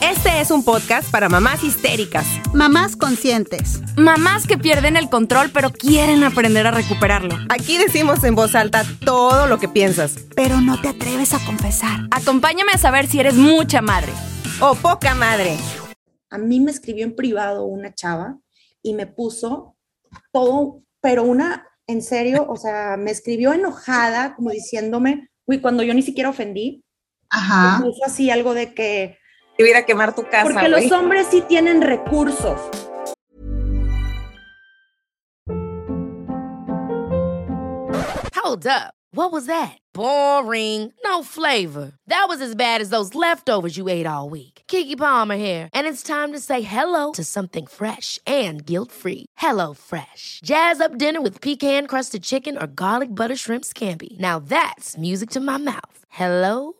Este es un podcast para mamás histéricas, Mamás conscientes. Mamás que pierden el control pero quieren aprender a recuperarlo. Aquí decimos en voz alta todo lo que piensas. Pero no te atreves a confesar. Acompáñame a saber si eres mucha madre. O poca madre. A mí me escribió en privado una chava y me puso todo, pero una, en serio, o sea, me escribió enojada, como diciéndome, uy, cuando yo ni siquiera ofendí, Ajá. me puso así algo de que, Te hubiera a quemar tu casa, porque güey. los hombres sí tienen recursos. Hold up. What was that? Boring. No flavor. That was as bad as those leftovers you ate all week. Kiki Palmer here, and it's time to say hello to something fresh and guilt-free. Hello Fresh. Jazz up dinner with pecan-crusted chicken or garlic butter shrimp scampi. Now that's music to my mouth. Hello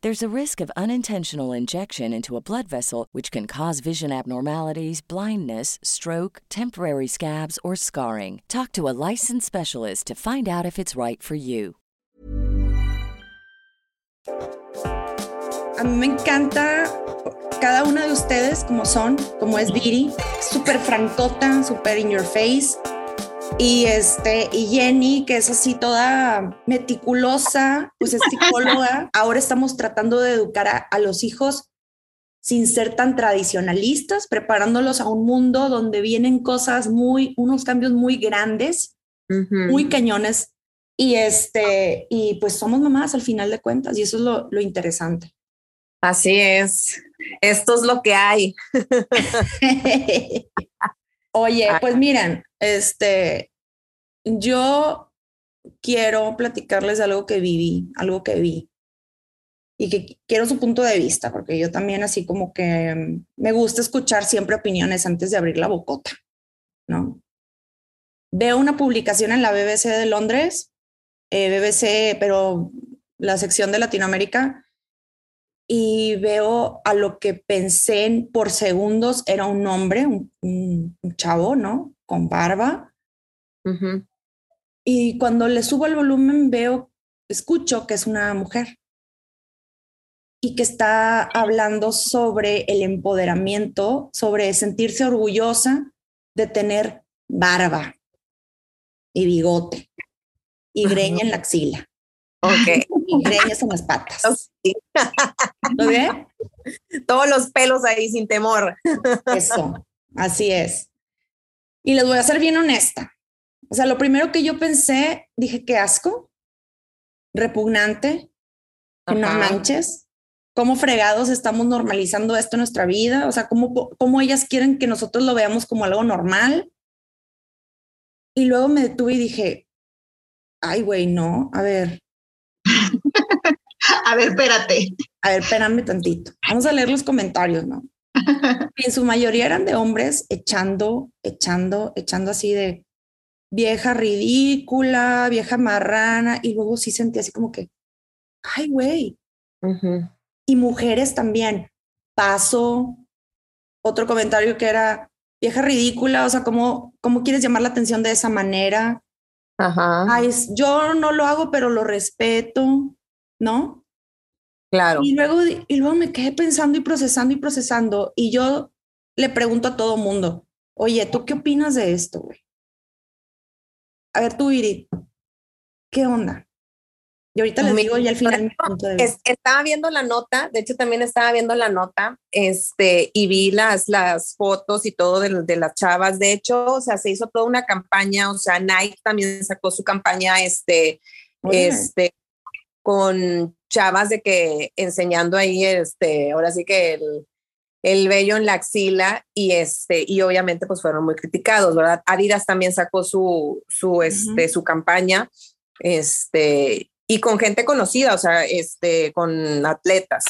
There's a risk of unintentional injection into a blood vessel, which can cause vision abnormalities, blindness, stroke, temporary scabs, or scarring. Talk to a licensed specialist to find out if it's right for you. A mí me encanta cada una de ustedes como son, como es Viri, súper francota, súper in your face. Y este, y Jenny, que es así toda meticulosa, pues es psicóloga. Ahora estamos tratando de educar a, a los hijos sin ser tan tradicionalistas, preparándolos a un mundo donde vienen cosas muy, unos cambios muy grandes, muy cañones. Y este, y pues somos mamás al final de cuentas, y eso es lo, lo interesante. Así es. Esto es lo que hay. Oye, pues miren, este, yo quiero platicarles de algo que viví, algo que vi y que quiero su punto de vista, porque yo también así como que mm, me gusta escuchar siempre opiniones antes de abrir la bocota, ¿no? Veo una publicación en la BBC de Londres, eh, BBC, pero la sección de Latinoamérica, y veo a lo que pensé en- por segundos era un hombre, un, un- un chavo, ¿no? Con barba. Y cuando le subo el volumen veo, escucho que es una mujer y que está hablando sobre el empoderamiento, sobre sentirse orgullosa de tener barba y bigote y greña en la axila Ok. greñas en las patas. ¿Lo ve? Todos los pelos ahí sin temor. Eso, así es. Y les voy a ser bien honesta. O sea, lo primero que yo pensé, dije, qué asco, repugnante, que no manches. ¿Cómo fregados estamos normalizando esto en nuestra vida? O sea, ¿cómo, cómo ellas quieren que nosotros lo veamos como algo normal? Y luego me detuve y dije, ay, güey, no, a ver, A ver, espérate. a ver, espérame tantito. Vamos a leer los comentarios, ¿no? Y en su mayoría eran de hombres echando, echando, echando así de vieja ridícula, vieja marrana, y luego sí sentí así como que, ay, güey. Y mujeres también. Paso. Otro comentario que era, vieja ridícula, o sea, ¿cómo, cómo quieres llamar la atención de esa manera? Ajá. Ay, yo no lo hago, pero lo respeto, ¿no? Claro. Y luego, y luego me quedé pensando y procesando y procesando. Y yo le pregunto a todo mundo, oye, ¿tú qué opinas de esto, güey? A ver, tú, Irit, ¿qué onda? Y ahorita les digo y al final estaba viendo la nota, de hecho también estaba viendo la nota, este, y vi las, las fotos y todo de, de, las chavas. De hecho, o sea, se hizo toda una campaña, o sea, Nike también sacó su campaña, este, Oye. este, con chavas de que enseñando ahí, este, ahora sí que el, el vello en la axila y este, y obviamente pues fueron muy criticados, ¿verdad? Adidas también sacó su, su, este, su campaña, este, y con gente conocida, o sea, este, con atletas.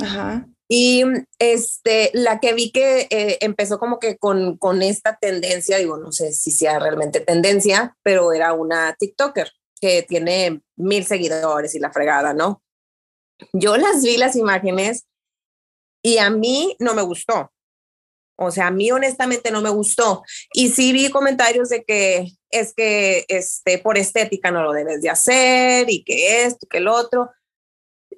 Ajá. Y este, la que vi que eh, empezó como que con, con esta tendencia, digo, no sé si sea realmente tendencia, pero era una TikToker que tiene mil seguidores y la fregada, ¿no? Yo las vi las imágenes y a mí no me gustó. O sea, a mí honestamente no me gustó. Y sí vi comentarios de que es que este, por estética no lo debes de hacer y que esto, que el otro.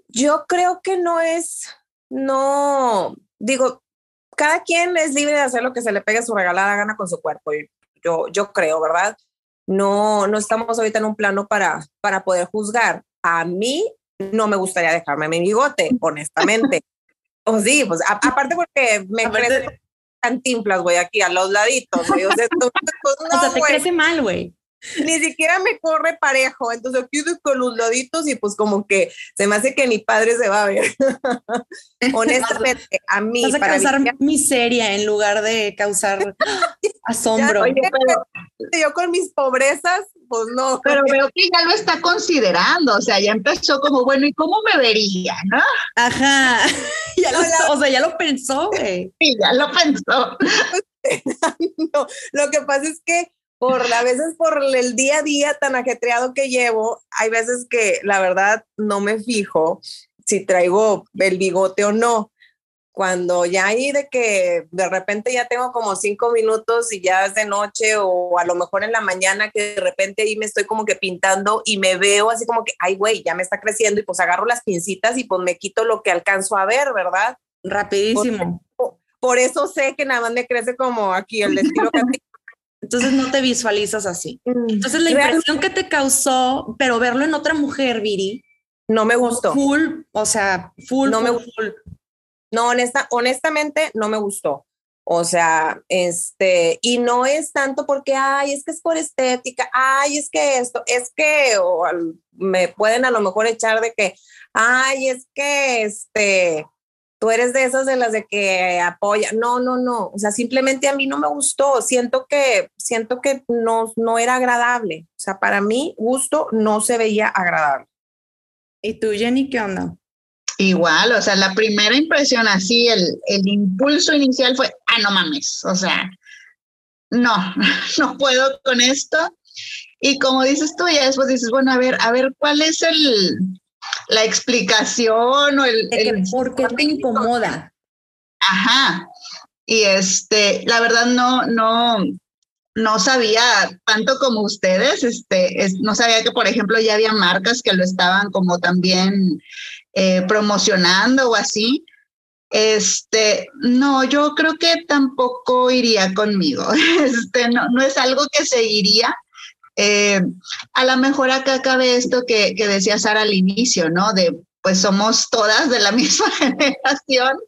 Yo creo que no es, no, digo, cada quien es libre de hacer lo que se le pegue su regalada gana con su cuerpo. Yo, yo creo, ¿verdad? No, no estamos ahorita en un plano para, para poder juzgar. A mí no me gustaría dejarme mi bigote, honestamente. o sí, pues a- aparte porque me Aparte- crece cantinflas, güey, aquí a los laditos, güey. O sea, entonces, pues, o sea, no, te crece mal, güey. Ni siquiera me corre parejo. Entonces aquí estoy con los laditos y pues como que se me hace que mi padre se va a ver. Honestamente, a mí, Vas a para causar miseria en lugar de causar asombro. Oye, yo con mis pobrezas, pues no. Pero veo que ya lo está considerando, o sea, ya empezó como, bueno, ¿y cómo me vería? ¿no? Ajá. Ya lo, No, la- o sea, ya lo pensó, güey. Sí, ya lo pensó. No, lo que pasa es que por a veces por el día a día tan ajetreado que llevo, hay veces que la verdad no me fijo si traigo el bigote o no. Cuando ya hay de que de repente ya tengo como cinco minutos y ya es de noche o a lo mejor en la mañana que de repente ahí me estoy como que pintando y me veo así como que, ay güey, ya me está creciendo y pues agarro las pincitas y pues me quito lo que alcanzo a ver, ¿verdad? Rapidísimo. Por eso sé que nada más me crece como aquí el estilo que Entonces no te visualizas así. Entonces la impresión que te causó, pero verlo en otra mujer, Viri, no me gustó. full, o sea, full, No me full. No, honesta, honestamente no me gustó. O sea, este, y no es tanto porque, ay, es que es por estética, ay, es que esto, es que, o me pueden a lo mejor echar de que, ay, es que, este, tú eres de esas de las de que apoya. No, no, no. O sea, simplemente a mí no me gustó. Siento que, siento que no, no era agradable. O sea, para mí, gusto no se veía agradable. ¿Y tú, Jenny, qué onda? Igual, o sea, la primera impresión así, el, el impulso inicial fue, ah, no mames, o sea, no, no puedo con esto. Y como dices tú, ya después dices, bueno, a ver, a ver, ¿cuál es el, la explicación o el, De que, el- ¿Por qué te incomoda? Ajá. Y este, la verdad no, no, no sabía tanto como ustedes, este, es- no sabía que, por ejemplo, ya había marcas que lo estaban como también eh, promocionando o así. Este, no, yo creo que tampoco iría conmigo. Este, no, no es algo que seguiría. Eh, a lo mejor acá cabe esto que, que decía Sara al inicio, ¿no? De pues somos todas de la misma generación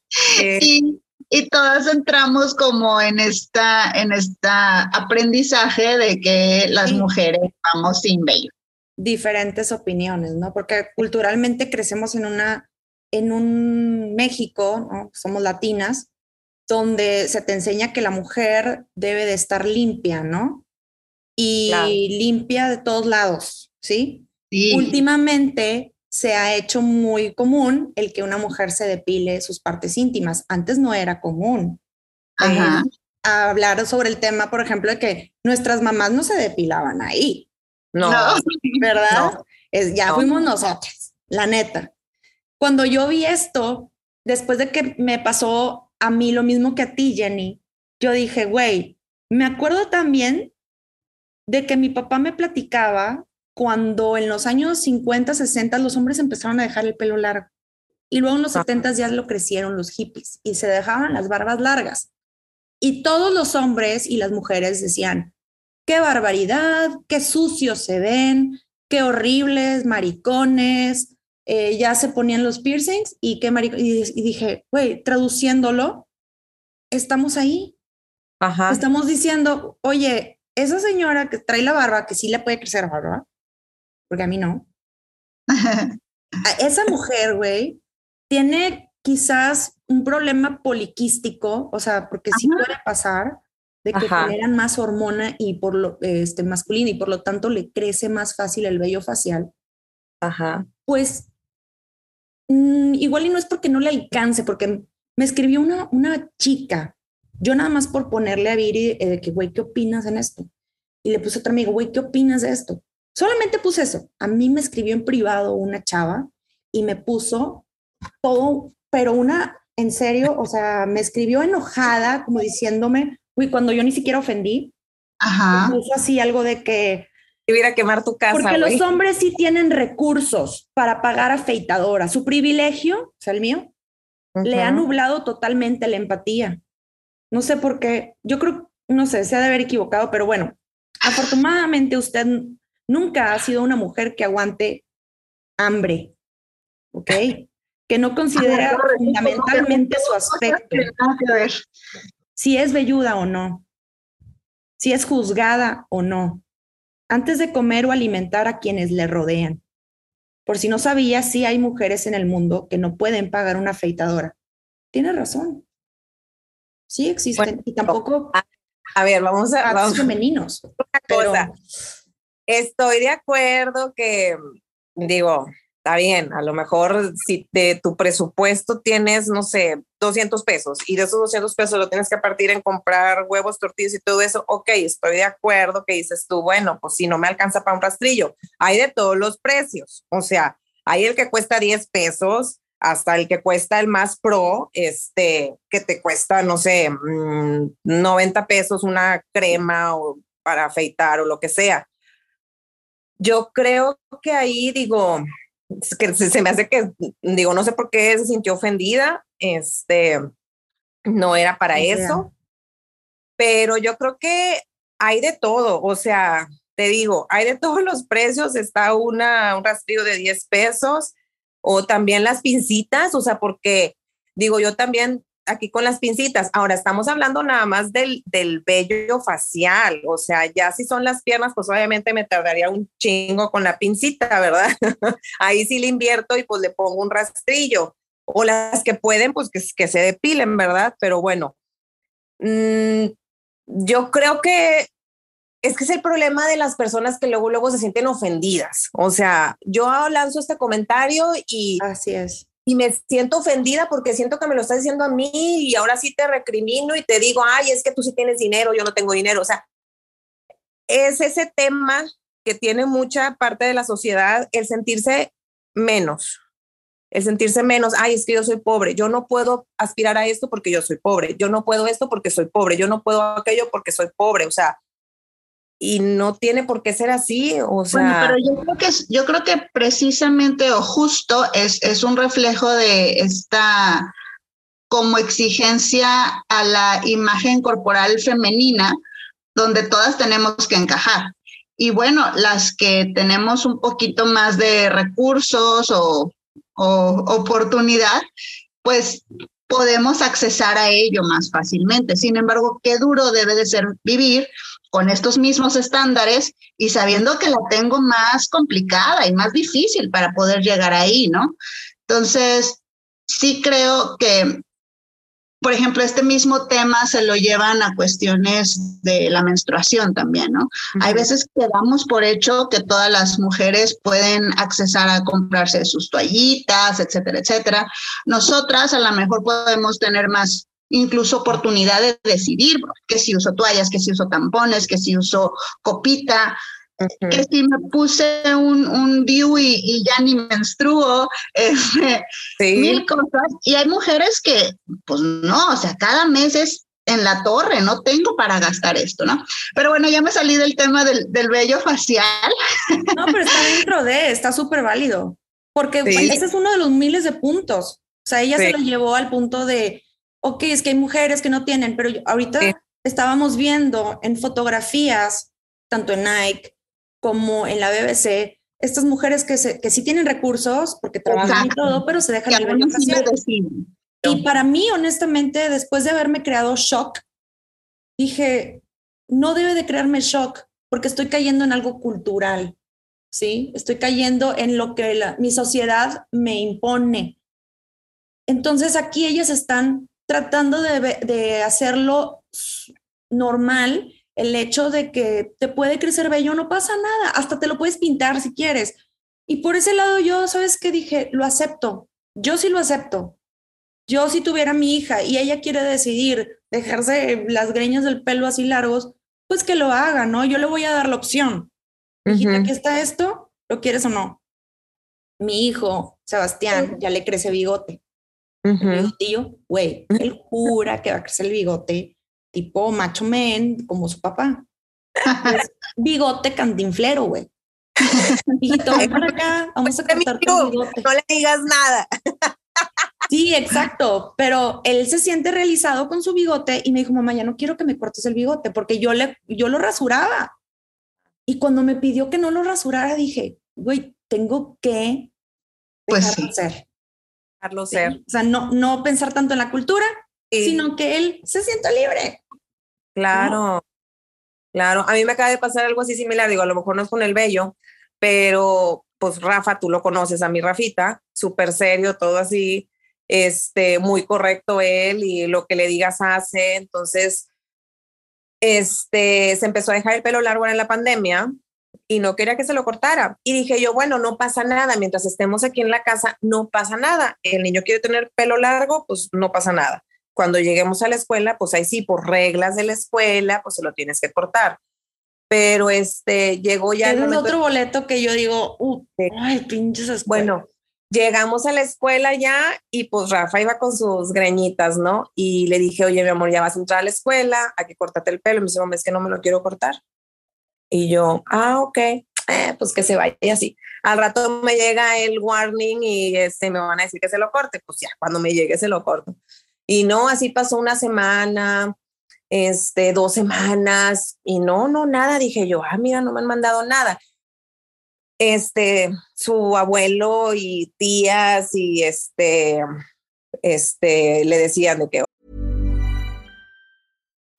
Eh, y, y todas entramos como en esta, en esta aprendizaje de que las Sí. mujeres vamos sin vello. diferentes opiniones, ¿no? Porque culturalmente crecemos en una, en un México, ¿no? Somos latinas, donde se te enseña que la mujer debe de estar limpia, ¿no? Y Claro. limpia de todos lados, ¿sí? Sí, Últimamente se ha hecho muy común el que una mujer se depile sus partes íntimas. Antes no era común. ajá, hablar sobre el tema, por ejemplo, de que nuestras mamás no se depilaban ahí. no, No. ¿verdad? No. Es, ya No. fuimos nosotras, la neta. Cuando yo vi esto, después de que me pasó a mí lo mismo que a ti, Jenny, yo dije, güey, me acuerdo también de que mi papá me platicaba cuando en los años 50, 60 los hombres empezaron a dejar el pelo largo. Y luego en los 70 ya lo crecieron los hippies y se dejaban las barbas largas. Y todos los hombres y las mujeres decían, qué barbaridad, qué sucios se ven, qué horribles, maricones, eh, ya se ponían los piercings y qué y, y dije, güey, traduciéndolo, estamos ahí. Ajá. Estamos diciendo, oye, esa señora que trae la barba, que sí le puede crecer barba, porque a mí no. esa mujer, güey, tiene quizás un problema poliquístico, o sea, porque sí puede pasar de que generan más hormona y por lo este masculino y por lo tanto le crece más fácil el vello facial. Ajá. Pues mm, igual y no es porque no le alcance, porque me escribió una, una chica, yo nada más por ponerle a Viri eh, de que, güey, ¿qué opinas en esto? Y le puse a otro amigo, güey, ¿qué opinas de esto? Solamente puse eso. A mí me escribió en privado una chava y me puso todo, pero una, en serio, o sea, me escribió enojada, como diciéndome, uy, cuando yo ni siquiera ofendí. Ajá. Me puso así algo de que ir a quemar tu casa. Porque los hombres sí tienen recursos para pagar afeitadora. Su privilegio, o sea, el mío, le ha nublado totalmente la empatía. No sé por qué, yo creo, no sé, se ha de haber equivocado, pero bueno, afortunadamente usted nunca ha sido una mujer que aguante hambre, ¿ok? Que no considera fundamentalmente su aspecto. Si es velluda o no, si es juzgada o no, antes de comer o alimentar a quienes le rodean. Por si no sabía, sí hay mujeres en el mundo que no pueden pagar una afeitadora. Tiene razón. Sí existen. y tampoco. A, ver, vamos a. Vamos. femeninos. Una Estoy de acuerdo que, digo, está bien, a lo mejor si de tu presupuesto tienes, no sé, 200 pesos y de esos 200 pesos lo tienes que partir en comprar huevos, tortillas y todo eso, ok, estoy de acuerdo que dices tú, bueno, pues si no me alcanza para un rastrillo, hay de todos los precios, o sea, hay el que cuesta 10 pesos hasta el que cuesta el más pro, este, que te cuesta, no sé, 90 mm, pesos una crema o para afeitar o lo que sea. Yo creo que ahí digo, que se, me hace que, digo, no sé por qué se sintió ofendida, este, no era para eso, pero yo creo que hay de todo, o sea, te digo, hay de todos los precios, está una, un rastrillo de 10 pesos o también las pincitas, o sea, porque digo, yo también aquí con las pincitas. Ahora estamos hablando nada más del, del vello facial, o sea, ya si son las piernas, pues obviamente me tardaría un chingo con la pincita, ¿verdad? Ahí sí le invierto y pues le pongo un rastrillo. O las que pueden, pues que, se depilen, ¿verdad? Pero bueno, mm, yo creo que es que es el problema de las personas que luego, luego se sienten ofendidas. O sea, yo lanzo este comentario y... Así es y me siento ofendida porque siento que me lo estás diciendo a mí y ahora sí te recrimino y te digo, ay, es que tú sí tienes dinero, yo no tengo dinero. O sea, es ese tema que tiene mucha parte de la sociedad, el sentirse menos, el sentirse menos, ay, es que yo soy pobre, yo no puedo aspirar a esto porque yo soy pobre, yo no puedo esto porque soy pobre, yo no puedo aquello porque soy pobre, o sea, y no tiene por qué ser así, o sea. Bueno, pero yo creo que yo creo que precisamente o justo es, es un reflejo de esta como exigencia a la imagen corporal femenina, donde todas tenemos que encajar. Y bueno, las que tenemos un poquito más de recursos o, o oportunidad, pues podemos accesar a ello más fácilmente. Sin embargo, qué duro debe de ser vivir con estos mismos estándares y sabiendo que la tengo más complicada y más difícil para poder llegar ahí, ¿no? Entonces, sí creo que, por ejemplo, este mismo tema se lo llevan a cuestiones de la menstruación también, ¿no? Hay veces que damos por hecho que todas las mujeres pueden accesar a comprarse sus toallitas, etcétera, etcétera. Nosotras a lo mejor podemos tener más incluso oportunidad de decidir que si uso toallas, que si uso tampones, que si uso copita, que si me puse un, un DIU y, ya ni menstruo, este, mil cosas. Y hay mujeres que, pues no, o sea, cada mes es en la torre, no tengo para gastar esto, ¿no? Pero bueno, ya me salí del tema del, del vello facial. No, pero está dentro de, está súper válido, porque ese es uno de los miles de puntos. O sea, ella se lo llevó al punto de, ok, es que hay mujeres que no tienen, pero ahorita estábamos viendo en fotografías, tanto en Nike como en la BBC, estas mujeres que, se, que sí tienen recursos, porque trabajan y todo, pero se dejan facial. Y para mí, honestamente, después de haberme creado shock, dije, no debe de crearme shock porque estoy cayendo en algo cultural, ¿sí? Estoy cayendo en lo que mi sociedad me impone. Entonces aquí ellas están tratando de, de hacerlo normal, el hecho de que te puede crecer vello, no pasa nada, hasta te lo puedes pintar si quieres. Y por ese lado yo, ¿sabes qué dije? Lo acepto, yo sí lo acepto. Yo si tuviera mi hija y ella quiere decidir dejarse las greñas del pelo así largos, pues que lo haga, ¿no? Yo le voy a dar la opción. Hijita, aquí está esto, ¿lo quieres o no? Mi hijo, Sebastián, ya le crece bigote. Mi tío, güey, él jura que va a crecer el bigote tipo macho men, como su papá. bigote cantinflero, güey. Hijito, ven para acá, vamos a cortarte el bigote. No le digas nada. Sí, exacto, pero él se siente realizado con su bigote y me dijo, mamá, ya no quiero que me cortes el bigote porque yo, le, yo lo rasuraba. Y cuando me pidió que no lo rasurara, dije, güey, tengo que pues dejarlo ser. Dejarlo ser. O sea, no, no pensar tanto en la cultura, sino que él se sienta libre. Claro, claro. A mí me acaba de pasar algo así similar, digo, a lo mejor no es con el vello, pero pues Rafa, tú lo conoces a mi Rafita, súper serio, todo así este, muy correcto él y lo que le digas hace. Entonces, este, se empezó a dejar el pelo largo en la pandemia y no quería que se lo cortara. Y dije yo, bueno, no pasa nada, mientras estemos aquí en la casa, no pasa nada. El niño quiere tener pelo largo, pues no pasa nada. Cuando lleguemos a la escuela, pues ahí sí, por reglas de la escuela, pues se lo tienes que cortar. Pero este, llegó ya... Es otro boleto que yo digo, uh, ay, pinches Bueno, Llegamos a la escuela ya y pues Rafa iba con sus greñitas, ¿no? Y le dije, oye, mi amor, ya vas a entrar a la escuela, hay que cortarte el pelo. Y me dice, es que no me lo quiero cortar. Y yo, ah, ok, eh, pues que se vaya así. Al rato me llega el warning y este, me van a decir que se lo corte. Pues ya, cuando me llegue se lo corto. Y no, así pasó una semana, este, dos semanas y no, no, nada. Dije yo, ah, mira, no me han mandado nada este, su abuelo y tías y este, este, le decían de que.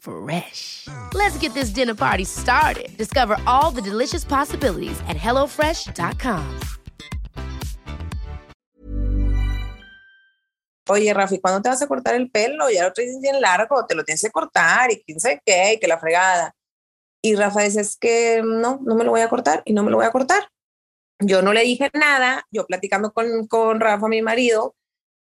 Fresh. Let's get this dinner party started. Discover all the delicious possibilities at hellofresh.com. Oye, Rafi, ¿cuándo te vas a cortar el pelo? Ya lo traes bien largo, te lo tienes que cortar y quién sabe qué, y que la fregada. Y Rafa dice, es que no, no me lo voy a cortar y no me lo voy a cortar. Yo no le dije nada, yo platicando con, con Rafa, mi marido,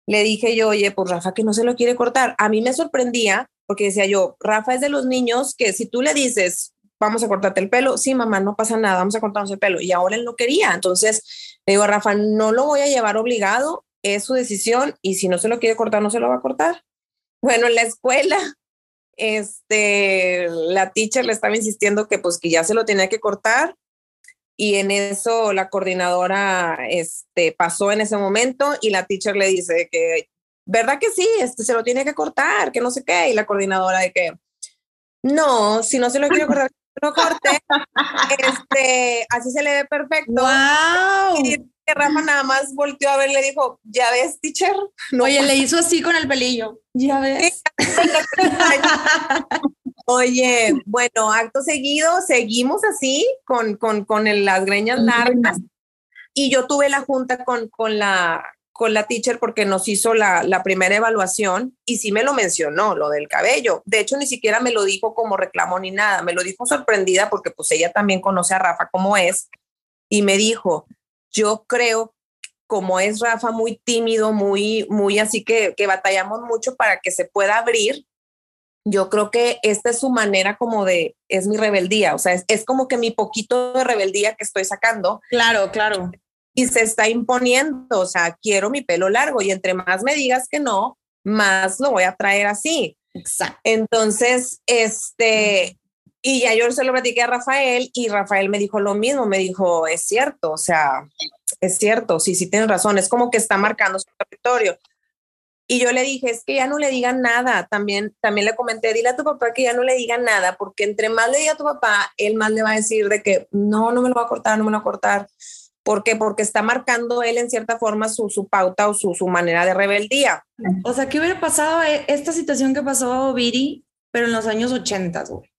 le dije yo, oye, pues Rafa que no se lo quiere cortar. A mí me sorprendía porque decía yo, Rafa es de los niños que si tú le dices, vamos a cortarte el pelo, sí, mamá, no pasa nada, vamos a cortarnos el pelo. Y ahora él no quería. Entonces le digo a Rafa, no lo voy a llevar obligado, es su decisión y si no se lo quiere cortar, no se lo va a cortar. Bueno, en la escuela, este, la teacher le estaba insistiendo que pues que ya se lo tenía que cortar y en eso la coordinadora este, pasó en ese momento y la teacher le dice que, ¿verdad que sí? Este, se lo tiene que cortar, que no sé qué. Y la coordinadora de que, no, si no se lo quiere cortar, lo corte. este, así se le ve perfecto. Wow. Y que Rafa nada más volteó a ver y le dijo, ¿ya ves, teacher? No, Oye, le hizo así con el pelillo. ¿Ya ves? Oye, bueno, acto seguido, seguimos así con, con, con las greñas largas. Y yo tuve la junta con, con, la, con la teacher porque nos hizo la, la, primera evaluación y sí me lo mencionó, lo del cabello. De hecho, ni siquiera me lo dijo como reclamo ni nada, me lo dijo sorprendida porque pues ella también conoce a Rafa como es y me dijo, yo creo como es Rafa muy tímido, muy, muy así que, que batallamos mucho para que se pueda abrir, yo creo que esta es su manera como de, es mi rebeldía, o sea, es, es, como que mi poquito de rebeldía que estoy sacando. Claro, claro. Y se está imponiendo, o sea, quiero mi pelo largo y entre más me digas que no, más lo voy a traer así. Exacto. Entonces, este, y ya yo se lo platiqué a Rafael y Rafael me dijo lo mismo, me dijo, es cierto, o sea, es cierto, sí, sí tienes razón, es como que está marcando su territorio. Y yo le dije, es que ya no le digan nada. También, también le comenté, dile a tu papá que ya no le digan nada, porque entre más le diga a tu papá, él más le va a decir de que no, no me lo va a cortar, no me lo va a cortar. ¿Por qué? Porque está marcando él en cierta forma su, su pauta o su, su manera de rebeldía. O sea, ¿qué hubiera pasado eh, esta situación que pasó Viri, pero en los años 80, güey?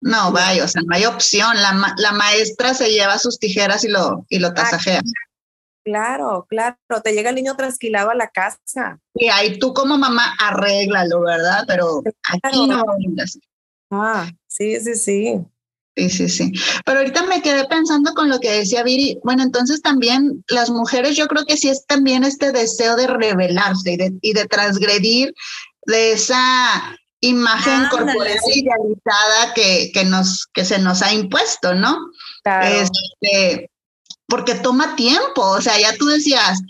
No, vaya, o sea, no hay opción. La, la maestra se lleva sus tijeras y lo, y lo tasajea. Claro, claro, te llega el niño trasquilado a la casa. Y ahí tú como mamá arréglalo, ¿verdad? Pero aquí no. Ah, sí, sí, sí. Sí, sí, sí. Pero ahorita me quedé pensando con lo que decía Viri. Bueno, entonces también las mujeres, yo creo que sí es también este deseo de rebelarse y de, y de transgredir de esa imagen corporal idealizada que, que, nos, que se nos ha impuesto, ¿no? Claro. Este, porque toma tiempo, o sea, ya tú decías,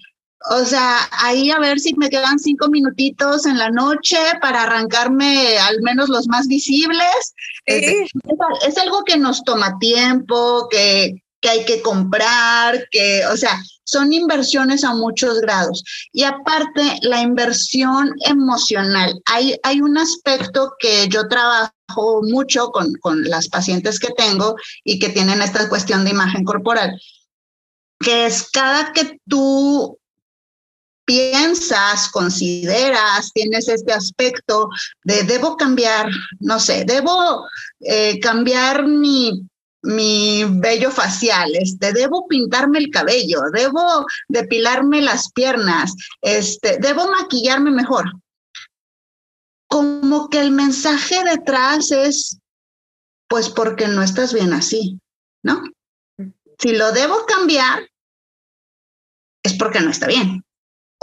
o sea, ahí a ver si me quedan cinco minutitos en la noche para arrancarme al menos los más visibles. Es, es, algo que nos toma tiempo, que, que hay que comprar, que, o sea, son inversiones a muchos grados. Y aparte, la inversión emocional. Hay, hay un aspecto que yo trabajo mucho con, con las pacientes que tengo y que tienen esta cuestión de imagen corporal que es cada que tú piensas, consideras, tienes este aspecto de debo cambiar, no sé, debo eh, cambiar mi, mi vello facial, este, debo pintarme el cabello, debo depilarme las piernas, este, debo maquillarme mejor. Como que el mensaje detrás es, pues porque no estás bien así, ¿no? Si lo debo cambiar, es porque no está bien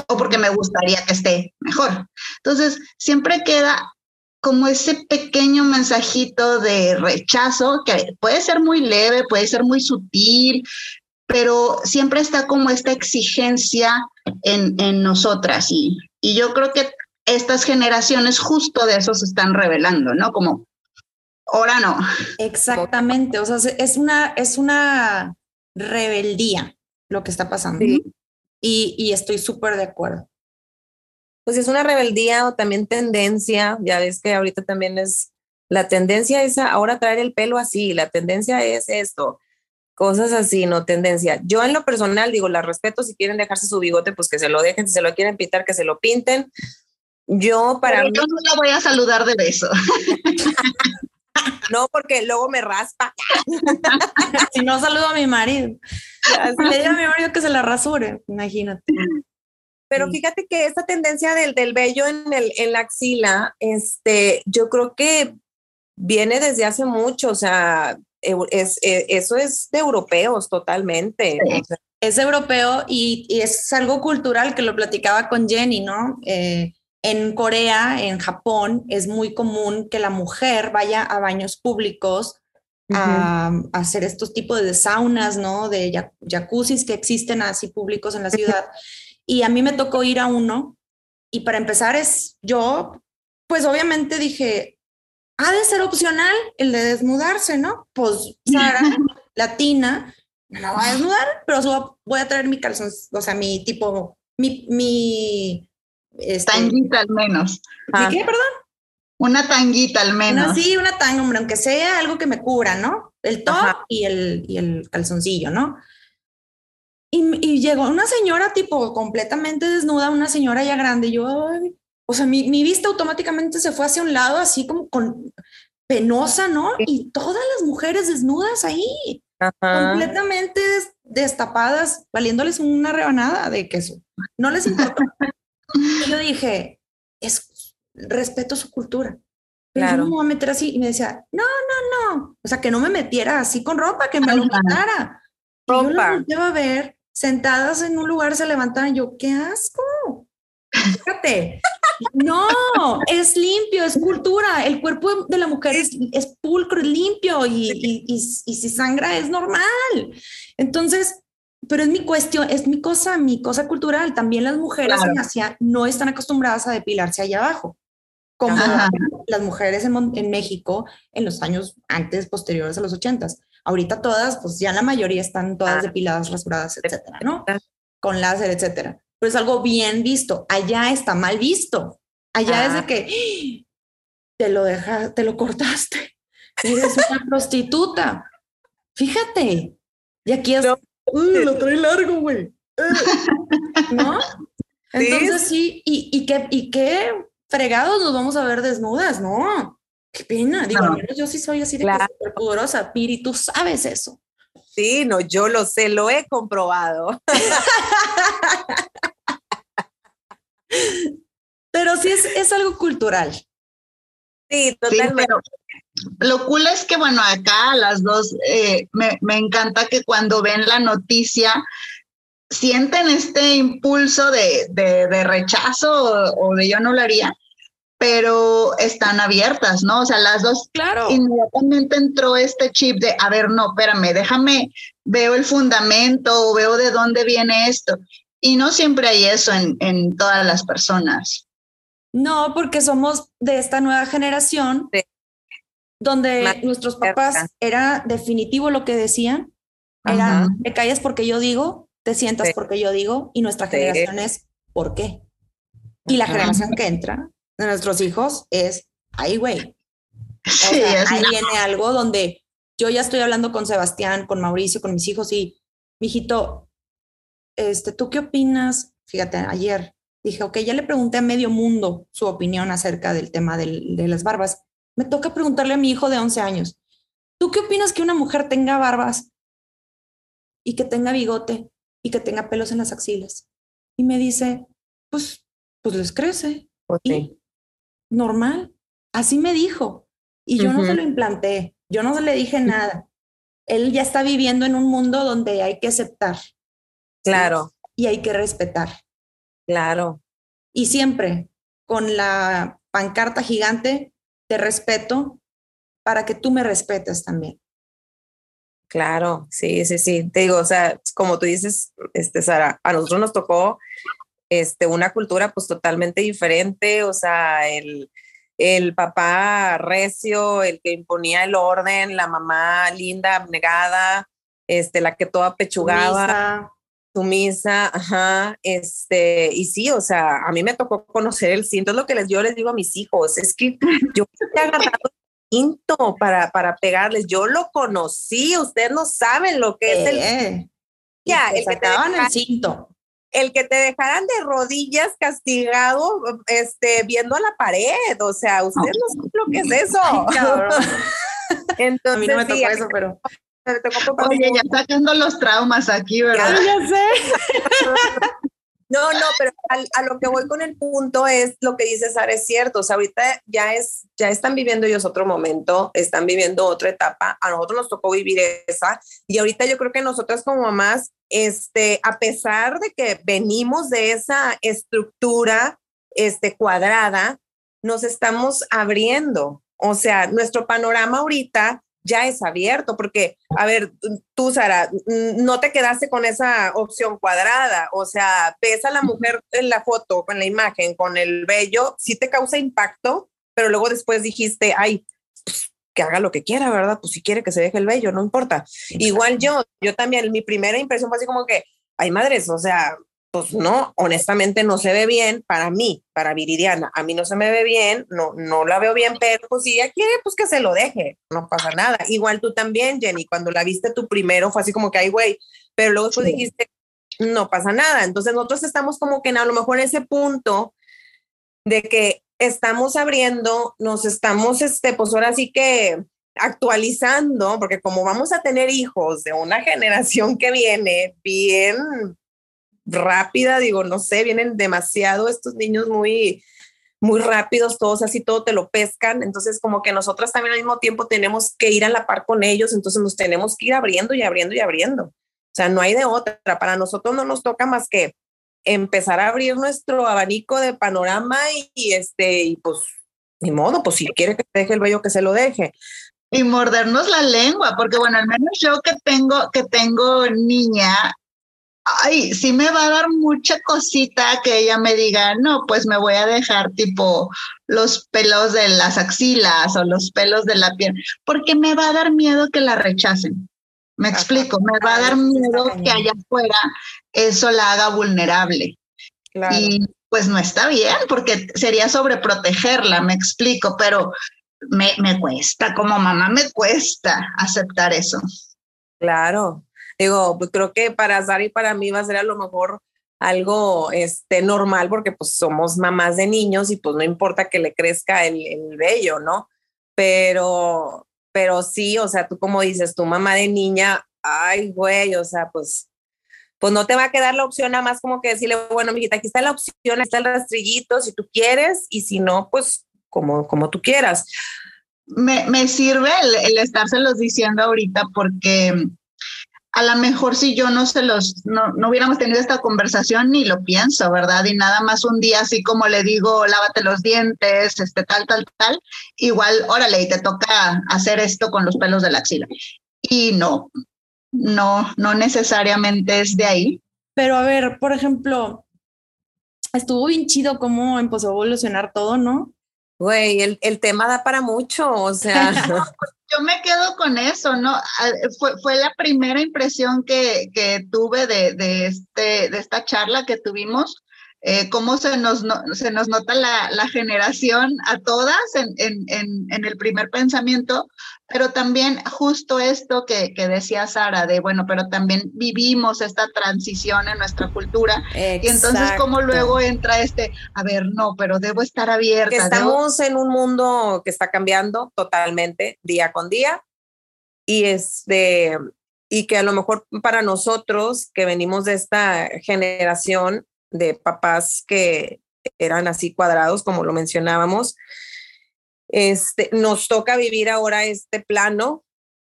o porque me gustaría que esté mejor. Entonces, siempre queda como ese pequeño mensajito de rechazo que puede ser muy leve, puede ser muy sutil, pero siempre está como esta exigencia en, en nosotras y, y yo creo que estas generaciones justo de eso se están revelando, ¿no? Como, ahora no. Exactamente, o sea, es una, es una rebeldía lo que está pasando. Sí. Y, y estoy súper de acuerdo. Pues es una rebeldía o también tendencia, ya ves que ahorita también es, la tendencia es ahora traer el pelo así, la tendencia es esto, cosas así, no tendencia. Yo en lo personal digo, la respeto, si quieren dejarse su bigote, pues que se lo dejen, si se lo quieren pintar, que se lo pinten. Yo para Pero mí... Yo no la voy a saludar de beso. No, porque luego me raspa. si no saludo a mi marido. Le digo a mi marido que se la rasure, imagínate. Pero fíjate que esta tendencia del, del vello en, el, en la axila, este, yo creo que viene desde hace mucho, o sea, es, es eso es de europeos totalmente. Sí. O sea, es europeo y, y, es algo cultural que lo platicaba con Jenny, ¿no? Eh, en Corea, en Japón, es muy común que la mujer vaya a baños públicos. A, a, hacer estos tipos de saunas, ¿no? De jacuzzis que existen así públicos en la ciudad. Y a mí me tocó ir a uno. Y para empezar es, yo, pues obviamente dije, ha de ser opcional el de desnudarse, ¿no? Pues Sara, latina, me la voy a desnudar, pero voy a traer mi calzón, o sea, mi tipo, mi, mi este, tanguita al menos. ¿Y qué, perdón? Una tanguita al menos. Una, sí, una tanga, hombre, aunque sea algo que me cubra, ¿no? El top y el, y el calzoncillo, ¿no? Y, y llegó una señora tipo completamente desnuda, una señora ya grande. y Yo, ay, o sea, mi, mi vista automáticamente se fue hacia un lado, así como con penosa, ¿no? Y todas las mujeres desnudas ahí, Ajá. completamente des- destapadas, valiéndoles una rebanada de queso. No les importa. y yo dije, es respeto su cultura. Pero yo no me voy a meter así. Y me decía, no, no, no. O sea, que no me metiera así con ropa, que me lo. Y yo las volteaba a ver, sentadas en un lugar, se levantaban. Yo, qué asco. Fíjate. No, es limpio, es cultura. El cuerpo de la mujer es, es pulcro, es limpio y, y, y, y si sangra es normal. Entonces, pero es mi cuestión, es mi cosa, mi cosa cultural. También las mujeres Claro. en Asia no están acostumbradas a depilarse allá abajo, como Ajá. las mujeres en, en México en los años antes, posteriores a los ochentas. Ahorita todas, pues ya la mayoría están todas Ah. depiladas, rasuradas, etcétera, ¿no? Con láser, etcétera. Pero es algo bien visto. Allá está mal visto. Allá es Ah. de que "¡Ah! te lo dejas, te lo cortaste. Eres una prostituta. Fíjate. Y aquí es, No. "Uy, lo trae largo, güey. Eh". ¿No? Sí. Entonces sí, y, y qué, y qué fregados nos vamos a ver desnudas, ¿no? Qué pena. Digo, No. al menos yo sí soy así de Claro. pudorosa. Piri, tú sabes eso. Sí, no, yo lo sé, lo he comprobado. Pero sí es, es algo cultural. Sí, Sí, totalmente. pero lo cool es que, bueno, acá las dos, eh, me, me encanta que cuando ven la noticia sienten este impulso de, de, de rechazo o, o de yo no lo haría, pero están abiertas, ¿no? O sea, las dos Claro. inmediatamente entró este chip de, a ver, no, espérame, déjame, veo el fundamento, veo de dónde viene esto. Y no siempre hay eso en, en todas las personas. No, porque somos de esta nueva generación Sí. donde Más nuestros papás cerca. era definitivo lo que decían, era Ajá. te callas porque yo digo, te sientas Sí. porque yo digo, y nuestra Sí. generación es ¿por qué? Y la generación que entra de nuestros hijos es, ay, güey, Sí, ahí viene algo donde yo ya estoy hablando con Sebastián, con Mauricio, con mis hijos y, mijito, este, ¿tú qué opinas? Fíjate, ayer dije, ok, ya le pregunté a medio mundo su opinión acerca del tema del- de las barbas. Me toca preguntarle a mi hijo de 11 años, ¿tú qué opinas que una mujer tenga barbas y que tenga bigote y que tenga pelos en las axilas? Y me dice, pues, pues les crece Pues y normal. Así me dijo. Y yo no se lo implanté, yo no le dije nada. Él ya está viviendo en un mundo donde hay que aceptar ¿sí? Claro, y hay que respetar. claro. Y siempre con la pancarta gigante, te respeto para que tú me respetes también. Claro, sí, sí, sí. Te digo, o sea, como tú dices, este, Sara, a nosotros nos tocó este, una cultura pues totalmente diferente, o sea, el, el papá recio, el que imponía el orden, la mamá linda, abnegada, este, la que toda pechugaba, Sumisa. ajá, este, y sí, o sea, a mí me tocó conocer el cinto, es lo que les, yo les digo a mis hijos, es que yo he agarrado el cinto para, para pegarles, yo lo conocí, ustedes no saben lo que es el, Eh, Ya, el que te sacaban deja- el cinto. el que te dejaran de rodillas castigado, este, viendo a la pared, o sea, ustedes no saben lo que es eso. Entonces, A mí no me tocó eso, pero. me tocó Oye, ya sacando los traumas aquí, ¿verdad? ya sé. No, no, pero al- a, lo que voy con el punto es lo que dice Sara, es cierto. O sea, ahorita ya es, ya están viviendo ellos otro momento, están viviendo otra etapa. A nosotros nos tocó vivir esa. Y ahorita yo creo que nosotras como mamás, este, a pesar de que venimos de esa estructura, este, cuadrada, nos estamos abriendo. O sea, nuestro panorama ahorita ya es abierto, porque, a ver, tú, Sara, no te quedaste con esa opción cuadrada, o sea, ves a la mujer en la foto, con la imagen, con el vello, sí te causa impacto, pero luego después dijiste, ay, pues, que haga lo que quiera, ¿verdad? Pues si quiere que se deje el vello, no importa. Igual yo, yo también, mi primera impresión fue así como que, ay, madres, o sea, pues no, honestamente no se ve bien para mí, para Viridiana. A mí no se me ve bien, no, no la veo bien, pero pues si ella quiere, pues que se lo deje, no pasa nada. Igual tú también, Jenny, cuando la viste tú primero fue así como que, ay, güey, pero luego Sí. dijiste, no pasa nada. Entonces nosotros estamos como que en a lo mejor en ese punto de que estamos abriendo, nos estamos, este, pues ahora sí que actualizando, porque como vamos a tener hijos de una generación que viene bien rápida, digo, no sé, vienen demasiado estos niños muy, muy rápidos, todos así, todo te lo pescan. Entonces, como que nosotras también al mismo tiempo tenemos que ir a la par con ellos, entonces nos tenemos que ir abriendo y abriendo y abriendo. O sea, no hay de otra. Para nosotros no nos toca más que empezar a abrir nuestro abanico de panorama y, este, y pues, ni modo, pues si quiere que te deje el vello, que se lo deje. Y mordernos la lengua, porque bueno, al menos yo que tengo, que tengo niña, ay, sí me va a dar mucha cosita que ella me diga, no, pues me voy a dejar tipo los pelos de las axilas o los pelos de la piel, porque me va a dar miedo que la rechacen. Me explico, me va a dar miedo que allá afuera eso la haga vulnerable. Y pues no está bien, porque sería sobreprotegerla, me explico, pero me, me cuesta, como mamá me cuesta aceptar eso. Claro, digo, pues creo que para Sara y para mí va a ser a lo mejor algo este, normal porque pues somos mamás de niños y pues no importa que le crezca el, el vello, ¿no? Pero, pero sí, o sea, tú como dices, tu mamá de niña, ay, güey, o sea, pues, pues no te va a quedar la opción nada más como que decirle, bueno, mijita, aquí está la opción, aquí está el rastrillito, si tú quieres, y si no, pues como, como tú quieras. Me, me sirve el, el estárselos diciendo ahorita porque a lo mejor si yo no se los, no, no, hubiéramos tenido esta conversación, ni lo pienso, ¿verdad? Y nada más un día así como le digo, lávate los dientes, este, tal, tal, tal, igual, órale, y te toca hacer esto con los pelos de la axila. Y no, no, no necesariamente es de ahí. Pero a ver, por ejemplo, estuvo bien chido cómo empezó a evolucionar todo, ¿no? Güey, el, el tema da para mucho, o sea. yo me quedo con eso, ¿no? Fue, fue la primera impresión que, que tuve de, de, este, de esta charla que tuvimos, eh, cómo se nos, no, se nos nota la, la, generación a todas en, en, en, en, el primer pensamiento, pero también justo esto que, que, decía Sara, de bueno, pero también vivimos esta transición en nuestra cultura, Exacto. y entonces cómo luego entra este, a ver, no, pero debo estar abierta. Que estamos debo... en un mundo que está cambiando totalmente día con día, y este y que a lo mejor para nosotros que venimos de esta generación de papás que eran así cuadrados, como lo mencionábamos. Este, nos toca vivir ahora este plano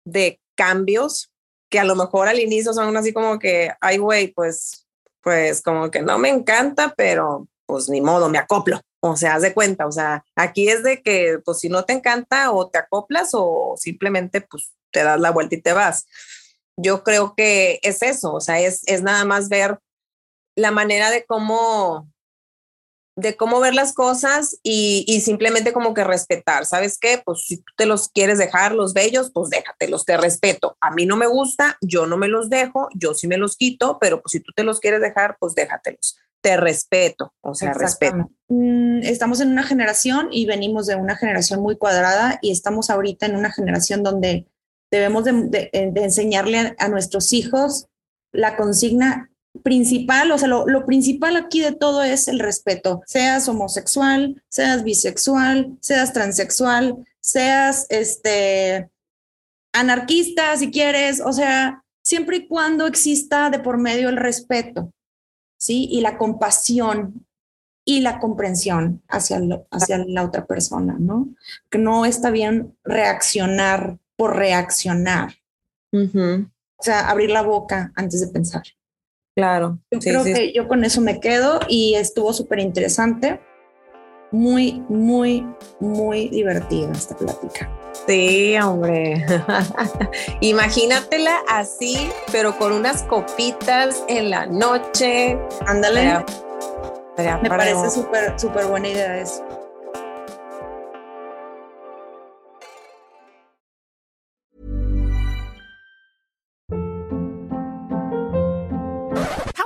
de cambios que a lo mejor al inicio son así como que, ay, güey, pues, pues como que no me encanta, pero pues ni modo, me acoplo. O sea, haz de cuenta, o sea, aquí es de que, pues si no te encanta o te acoplas o simplemente, pues te das la vuelta y te vas. Yo creo que es eso, o sea, es, es nada más ver la manera de cómo de cómo ver las cosas y, y, simplemente como que respetar, ¿sabes qué? Pues si tú te los quieres dejar los bellos, pues déjatelos, te respeto. A mí no me gusta, yo no me los dejo, yo sí me los quito, pero pues si tú te los quieres dejar, pues déjatelos. Te respeto, o sea, respeto. Estamos en una generación y venimos de una generación muy cuadrada y estamos ahorita en una generación donde debemos de, de, de enseñarle a, a nuestros hijos la consigna principal, o sea, lo, lo, principal aquí de todo es el respeto, seas homosexual, seas bisexual, seas transexual, seas este anarquista si quieres, o sea, siempre y cuando exista de por medio el respeto, ¿sí? Y la compasión y la comprensión hacia, lo, hacia la otra persona, ¿no? Que no está bien reaccionar por reaccionar. Uh -huh. O sea, abrir la boca antes de pensar. Claro. Yo sí, creo sí. que yo con eso me quedo y estuvo súper interesante. Muy, muy, muy divertida esta plática. Sí, hombre. Imagínatela así, pero con unas copitas en la noche. Ándale. Me parece súper, súper buena idea eso.